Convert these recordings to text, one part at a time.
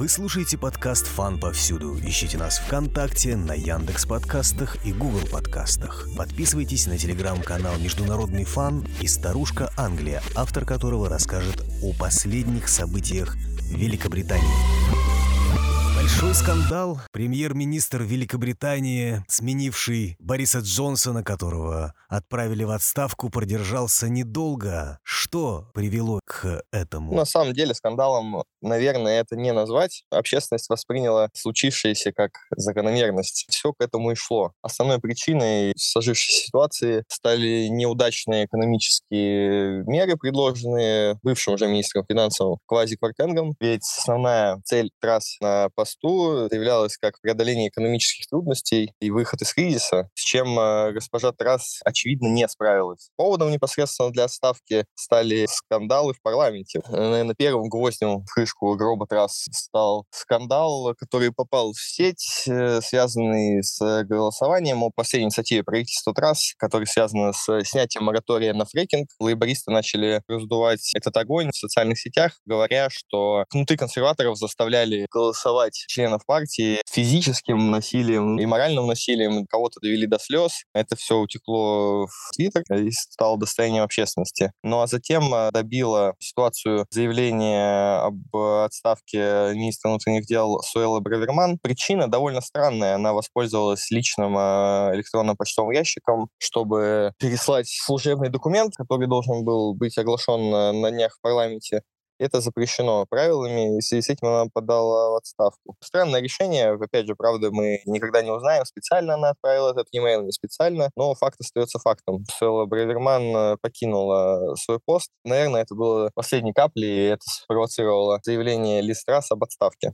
Вы слушаете подкаст «Фан повсюду». Ищите нас ВКонтакте, на Яндекс подкастах и Google подкастах. Подписывайтесь на телеграм-канал «Международный фан» и «Старушка Англия», автор которого расскажет о последних событиях Великобритании. Большой скандал. Премьер-министр Великобритании, сменивший Бориса Джонсона, которого отправили в отставку, продержался недолго. Что привело к этому? На самом деле скандалом, наверное, это не назвать. Общественность восприняла случившееся как закономерность. Все к этому и шло. Основной причиной сложившейся ситуации стали неудачные экономические меры, предложенные бывшим уже министром финансов Квази Квартенгом. Ведь основная цель трасс на посту являлась как преодоление экономических трудностей и выход из кризиса, с чем э, госпожа Трасс, очевидно, не справилась. Поводом непосредственно для отставки стали скандалы в парламенте. Наверное, первым гвоздем в крышку гроба Трасс стал скандал, который попал в сеть, э, связанный с голосованием о последней инициативе правительства Трасс, который связан с снятием моратория на фрекинг. Лейбористы начали раздувать этот огонь в социальных сетях, говоря, что кнуты консерваторов заставляли голосовать членов партии физическим насилием и моральным насилием. Кого-то довели до слез. Это все утекло в Твиттер и стало достоянием общественности. Ну а затем э, добило ситуацию заявление об отставке министра внутренних дел Суэлла Браверман. Причина довольно странная. Она воспользовалась личным э, электронным почтовым ящиком, чтобы переслать служебный документ, который должен был быть оглашен на днях в парламенте это запрещено правилами, и в связи с этим она подала в отставку. Странное решение, опять же, правда, мы никогда не узнаем, специально она отправила этот e-mail, не специально, но факт остается фактом. Сэлла Браверман э, покинула свой пост. Наверное, это было последней каплей, и это спровоцировало заявление Листрас об отставке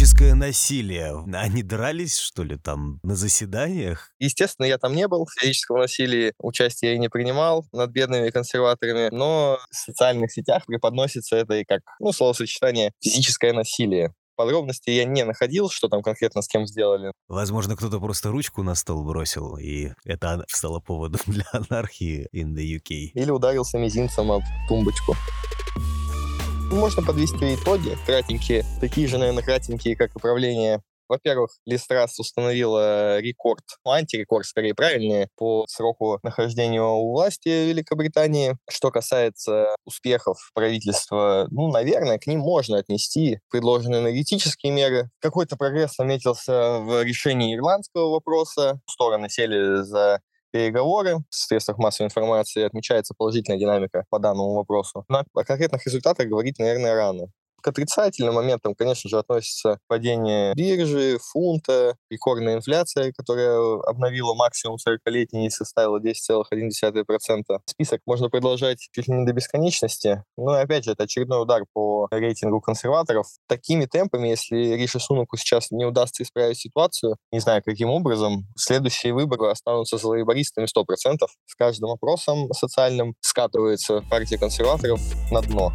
физическое насилие. Они дрались, что ли, там на заседаниях? Естественно, я там не был. В физическом насилии участия я не принимал над бедными консерваторами, но в социальных сетях преподносится это и как, ну, словосочетание «физическое насилие» подробностей я не находил, что там конкретно с кем сделали. Возможно, кто-то просто ручку на стол бросил, и это стало поводом для анархии in the UK. Или ударился мизинцем об тумбочку. Можно подвести итоги, кратенькие, такие же, наверное, кратенькие, как управление во-первых, Листрас установила рекорд, ну, антирекорд, скорее правильнее, по сроку нахождения у власти Великобритании. Что касается успехов правительства, ну, наверное, к ним можно отнести предложенные энергетические меры. Какой-то прогресс наметился в решении ирландского вопроса. Стороны сели за переговоры в средствах массовой информации, отмечается положительная динамика по данному вопросу. Но о конкретных результатах говорить, наверное, рано. К отрицательным моментам, конечно же, относится падение биржи, фунта, рекордная инфляция, которая обновила максимум 40-летний и составила 10,1%. Список можно продолжать чуть ли не до бесконечности. Но, опять же, это очередной удар по рейтингу консерваторов. Такими темпами, если Риши Сунуку сейчас не удастся исправить ситуацию, не знаю, каким образом, следующие выборы останутся за лейбористами 100%. С каждым опросом социальным скатывается партия консерваторов на дно.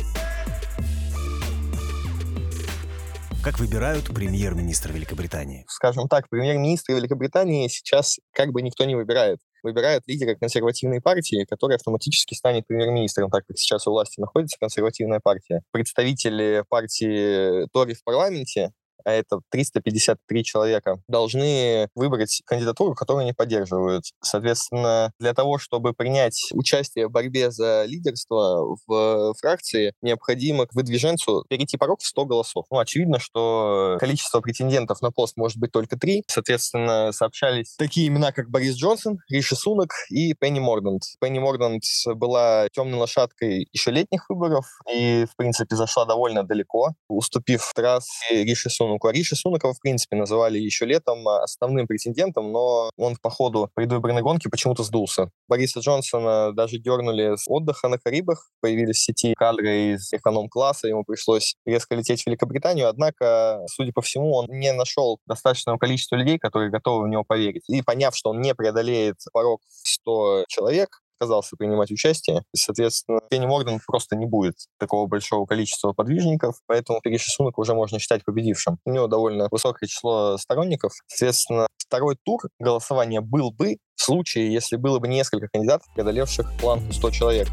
Как выбирают премьер-министра Великобритании? Скажем так, премьер-министра Великобритании сейчас как бы никто не выбирает. Выбирает лидера консервативной партии, который автоматически станет премьер-министром, так как сейчас у власти находится консервативная партия. Представители партии Тори в парламенте а это 353 человека, должны выбрать кандидатуру, которую они поддерживают. Соответственно, для того, чтобы принять участие в борьбе за лидерство в фракции, необходимо к выдвиженцу перейти порог в 100 голосов. Ну, очевидно, что количество претендентов на пост может быть только три. Соответственно, сообщались такие имена, как Борис Джонсон, Риши Сунок и Пенни Мордант. Пенни Мордант была темной лошадкой еще летних выборов и, в принципе, зашла довольно далеко, уступив трасс Риши Сунок Сунуку. Ариша Сунукова, в принципе, называли еще летом а, основным претендентом, но он по ходу предвыборной гонки почему-то сдулся. Бориса Джонсона даже дернули с отдыха на Карибах, появились в сети кадры из эконом-класса, ему пришлось резко лететь в Великобританию, однако, судя по всему, он не нашел достаточного количества людей, которые готовы в него поверить. И поняв, что он не преодолеет порог 100 человек, отказался принимать участие. И, соответственно, Пенни Морган просто не будет такого большого количества подвижников, поэтому Переши уже можно считать победившим. У него довольно высокое число сторонников. Соответственно, второй тур голосования был бы в случае, если было бы несколько кандидатов, преодолевших план 100 человек.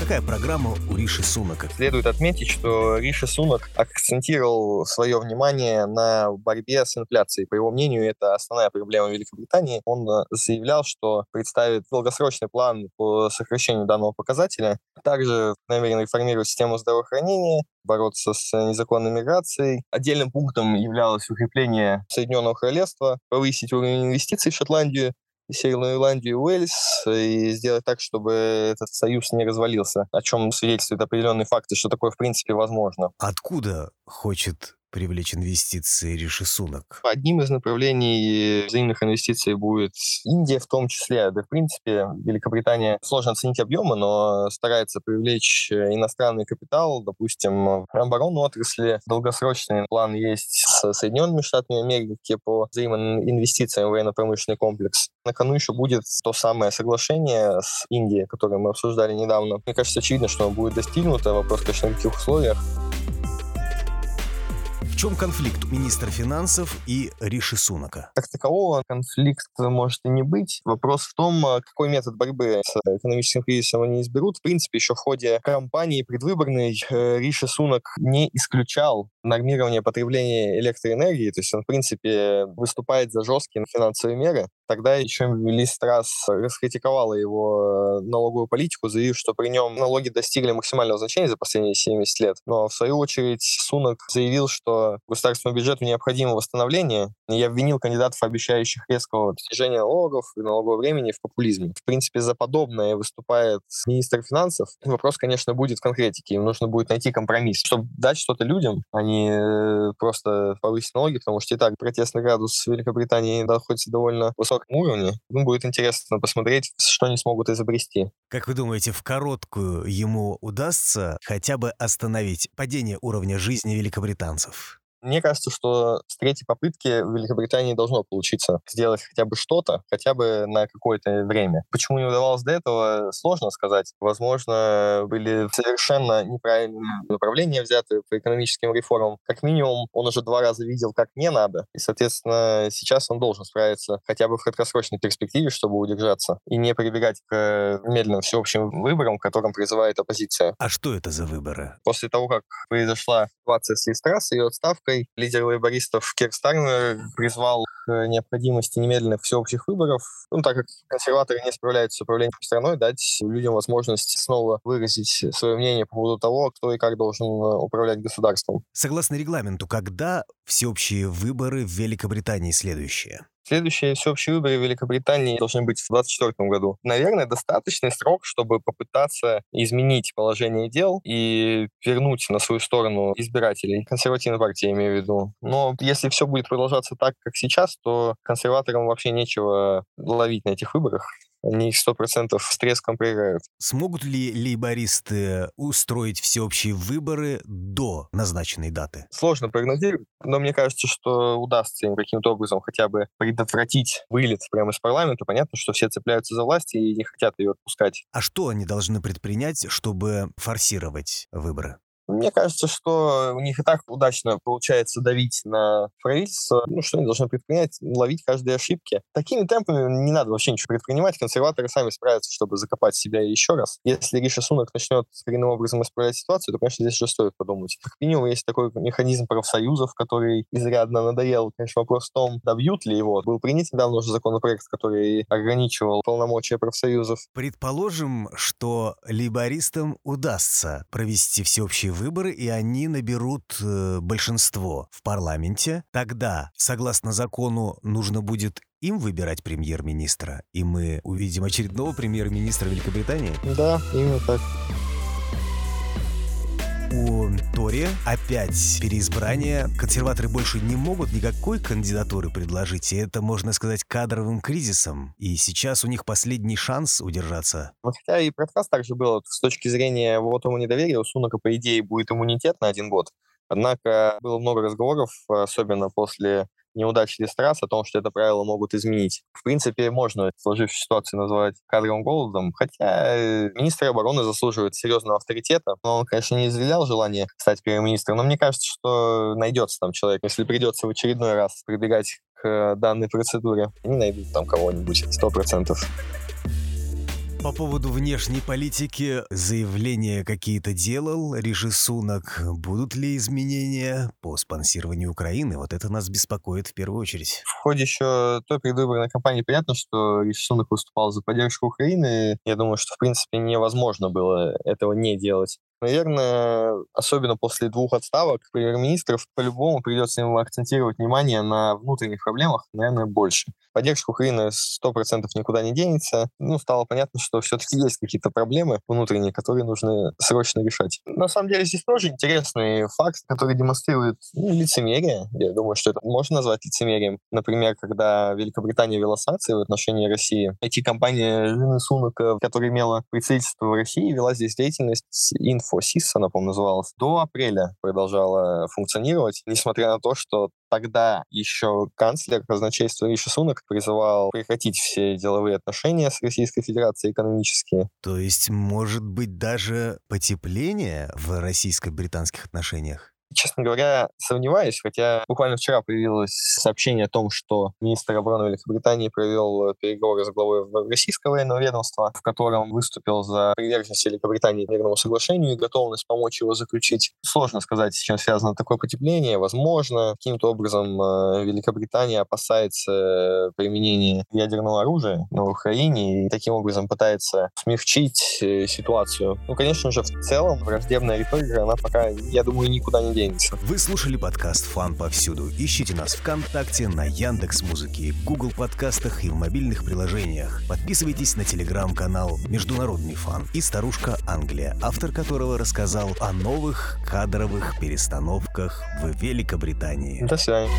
Какая программа у Риши Сунака? Следует отметить, что Риши Сунак акцентировал свое внимание на борьбе с инфляцией. По его мнению, это основная проблема Великобритании. Он э, заявлял, что представит долгосрочный план по сокращению данного показателя. Также намерен реформировать систему здравоохранения, бороться с незаконной миграцией. Отдельным пунктом являлось укрепление Соединенного Королевства, повысить уровень инвестиций в Шотландию, Северную Ирландию и Уэльс и сделать так, чтобы этот союз не развалился, о чем свидетельствуют определенные факты, что такое в принципе возможно. Откуда хочет привлечь инвестиции Риши Сунак? Одним из направлений взаимных инвестиций будет Индия в том числе. Да, в принципе, Великобритания сложно оценить объемы, но старается привлечь иностранный капитал, допустим, оборонную отрасли. Долгосрочный план есть с Соединенными Штатами Америки по взаимным инвестициям в военно-промышленный комплекс. На кону еще будет то самое соглашение с Индией, которое мы обсуждали недавно. Мне кажется, очевидно, что оно будет достигнуто. Вопрос, конечно, в каких условиях чем конфликт министра финансов и Риши Сунака? Как такового конфликта может и не быть. Вопрос в том, а, какой метод борьбы с экономическим кризисом они изберут. В принципе, еще в ходе кампании предвыборной э, Риши Сунак не исключал нормирование потребления электроэнергии, то есть он, в принципе, выступает за жесткие финансовые меры. Тогда еще Лиз Страс раскритиковала его э, налоговую политику, заявив, что при нем налоги достигли максимального значения за последние 70 лет. Но, в свою очередь, Сунок заявил, что государственному бюджету необходимо восстановление. Я обвинил кандидатов, обещающих резкого снижения налогов и налогового времени в популизме. В принципе, за подобное выступает министр финансов. Вопрос, конечно, будет в конкретике. Им нужно будет найти компромисс, чтобы дать что-то людям, а не э, просто повысить налоги, потому что и так протестный градус в Великобритании находится довольно высоком уровне. Ну, будет интересно посмотреть, что они смогут изобрести. Как вы думаете, в короткую ему удастся хотя бы остановить падение уровня жизни великобританцев? Мне кажется, что с третьей попытки в Великобритании должно получиться сделать хотя бы что-то, хотя бы на какое-то время. Почему не удавалось до этого, сложно сказать. Возможно, были совершенно неправильные направления взяты по экономическим реформам. Как минимум, он уже два раза видел, как не надо. И, соответственно, сейчас он должен справиться хотя бы в краткосрочной перспективе, чтобы удержаться и не прибегать к медленным всеобщим выборам, к которым призывает оппозиция. А что это за выборы? После того, как произошла ситуация с Листрас, ее отставка, отставкой. Лидер лейбористов Кир Стармер призвал к необходимости немедленных всеобщих выборов. Ну, так как консерваторы не справляются с управлением страной, дать людям возможность снова выразить свое мнение по поводу того, кто и как должен э, управлять государством. Согласно регламенту, когда всеобщие выборы в Великобритании следующие? Следующие всеобщие выборы в Великобритании должны быть в 2024 году. Наверное, достаточный срок, чтобы попытаться изменить положение дел и вернуть на свою сторону избирателей. Консервативной партии, я имею в виду. Но если все будет продолжаться так, как сейчас, то консерваторам вообще нечего ловить на этих выборах они их сто процентов с треском проиграют. Смогут ли лейбористы устроить всеобщие выборы до назначенной даты? Сложно прогнозировать, но мне кажется, что удастся им каким-то образом хотя бы предотвратить вылет прямо из парламента. Понятно, что все цепляются за власть и не хотят ее отпускать. А что они должны предпринять, чтобы форсировать выборы? Мне кажется, что у них и так удачно получается давить на правительство. Ну, что они должны предпринять? Ловить каждые ошибки. Такими темпами не надо вообще ничего предпринимать. Консерваторы сами справятся, чтобы закопать себя еще раз. Если Риша Сунок начнет коренным образом исправлять ситуацию, то, конечно, здесь уже стоит подумать. Как минимум, есть такой механизм профсоюзов, который изрядно надоел. Конечно, вопрос в том, добьют ли его. Был принят недавно уже законопроект, который ограничивал полномочия профсоюзов. Предположим, что либористам удастся провести всеобщие выборы, и они наберут э, большинство в парламенте, тогда, согласно закону, нужно будет им выбирать премьер-министра, и мы увидим очередного премьер-министра Великобритании? Да, именно так у Тори опять переизбрание. Консерваторы больше не могут никакой кандидатуры предложить, и это, можно сказать, кадровым кризисом. И сейчас у них последний шанс удержаться. Ну, хотя и про отказ также было. С точки зрения вот недоверия у Сунака, по идее, будет иммунитет на один год. Однако было много разговоров, особенно после неудачи Листрас о том, что это правило могут изменить. В принципе, можно сложившуюся ситуацию назвать кадровым голодом, хотя э, министр обороны заслуживает серьезного авторитета. Но он, конечно, не изъявлял желание стать премьер-министром, но мне кажется, что найдется там человек, если придется в очередной раз прибегать к данной процедуре. Они найдут там кого-нибудь, сто процентов. По поводу внешней политики заявления какие-то делал Риши Сунак. Будут ли изменения по спонсированию Украины? Вот это нас беспокоит в первую очередь. В ходе еще той предвыборной кампании понятно, что Риши Сунак выступал за поддержку Украины. Я думаю, что, в принципе, невозможно было этого не делать. Наверное, особенно после двух отставок премьер-министров, по-любому придется им акцентировать внимание на внутренних проблемах, наверное, больше. Поддержка Украины 100% никуда не денется. Ну, стало понятно, что все-таки есть какие-то проблемы внутренние, которые нужно срочно решать. На самом деле здесь тоже интересный факт, который демонстрирует ну, лицемерие. Я думаю, что это можно назвать лицемерием. Например, когда Великобритания вела санкции в отношении России, эти компания Жены Сунака, которая имела представительство в России, вела здесь деятельность Infosys, она, по-моему, называлась, до апреля продолжала функционировать, несмотря на то, что тогда еще канцлер казначейства Риши Сунак призывал прекратить все деловые отношения с Российской Федерацией экономические. То есть, может быть, даже потепление в российско-британских отношениях? Честно говоря, сомневаюсь, хотя буквально вчера появилось сообщение о том, что министр обороны Великобритании провел переговоры с главой российского военного ведомства, в котором выступил за приверженность Великобритании мирному соглашению и готовность помочь его заключить. Сложно сказать, с чем связано такое потепление. Возможно, каким-то образом э, Великобритания опасается применения ядерного оружия на Украине и таким образом пытается смягчить э, ситуацию. Ну, конечно же, в целом враждебная риторика, она пока, я думаю, никуда не денется. Вы слушали подкаст «Фан повсюду». Ищите нас ВКонтакте, на Яндекс Музыке, Google подкастах и в мобильных приложениях. Подписывайтесь на телеграм-канал «Международный фан» и «Старушка Англия», автор которого рассказал о новых кадровых перестановках в Великобритании. До свидания.